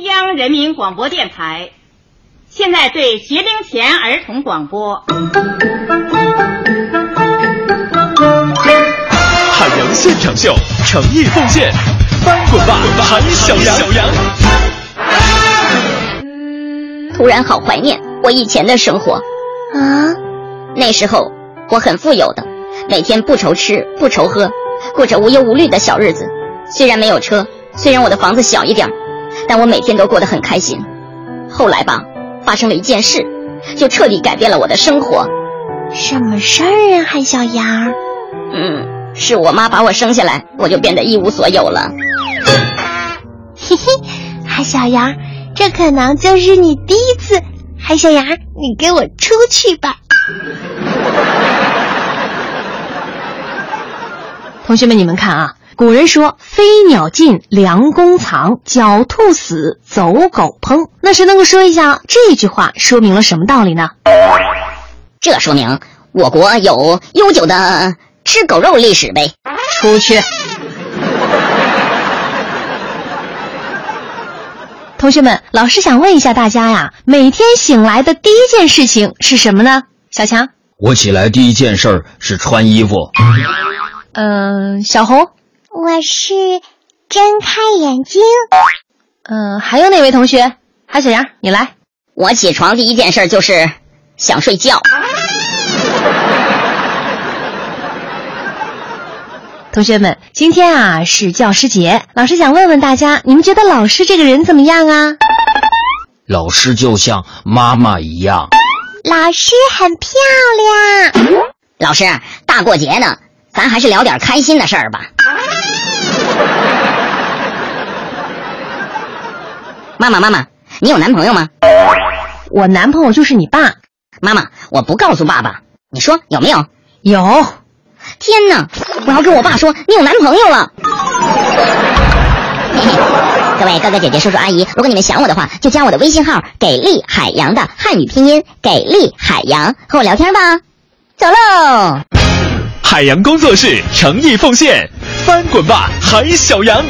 中央人民广播电台，现在对学龄前儿童广播。海洋现场秀，诚意奉献，翻滚吧，韩小羊！突然好怀念我以前的生活啊！那时候我很富有的，每天不愁吃不愁喝，过着无忧无虑的小日子。虽然没有车，虽然我的房子小一点，但我每天都过得很开心。后来吧，发生了一件事，就彻底改变了我的生活。什么事儿啊，韩小羊？嗯，是我妈把我生下来，我就变得一无所有了。嘿嘿，韩小羊。这可能就是你第一次，海小羊，你给我出去吧。同学们，你们看啊，古人说“飞鸟尽，良弓藏；狡兔死，走狗烹”，那谁能够说一下这句话说明了什么道理呢？这说明我国有悠久的吃狗肉历史呗。出去。同学们，老师想问一下大家呀，每天醒来的第一件事情是什么呢？小强，我起来第一件事是穿衣服。嗯，小红，我是睁开眼睛。嗯，还有哪位同学？海小杨，你来。我起床第一件事就是想睡觉。同学们，今天啊是教师节，老师想问问大家，你们觉得老师这个人怎么样啊？老师就像妈妈一样。老师很漂亮。老师，大过节呢，咱还是聊点开心的事儿吧。妈妈，妈妈，你有男朋友吗？我男朋友就是你爸。妈妈，我不告诉爸爸，你说有没有？有。天哪！我要跟我爸说你有男朋友了。各位哥哥姐姐叔叔阿姨，如果你们想我的话，就加我的微信号“给力海洋”的汉语拼音“给力海洋”，和我聊天吧。走喽！海洋工作室诚意奉献，翻滚吧，海小羊。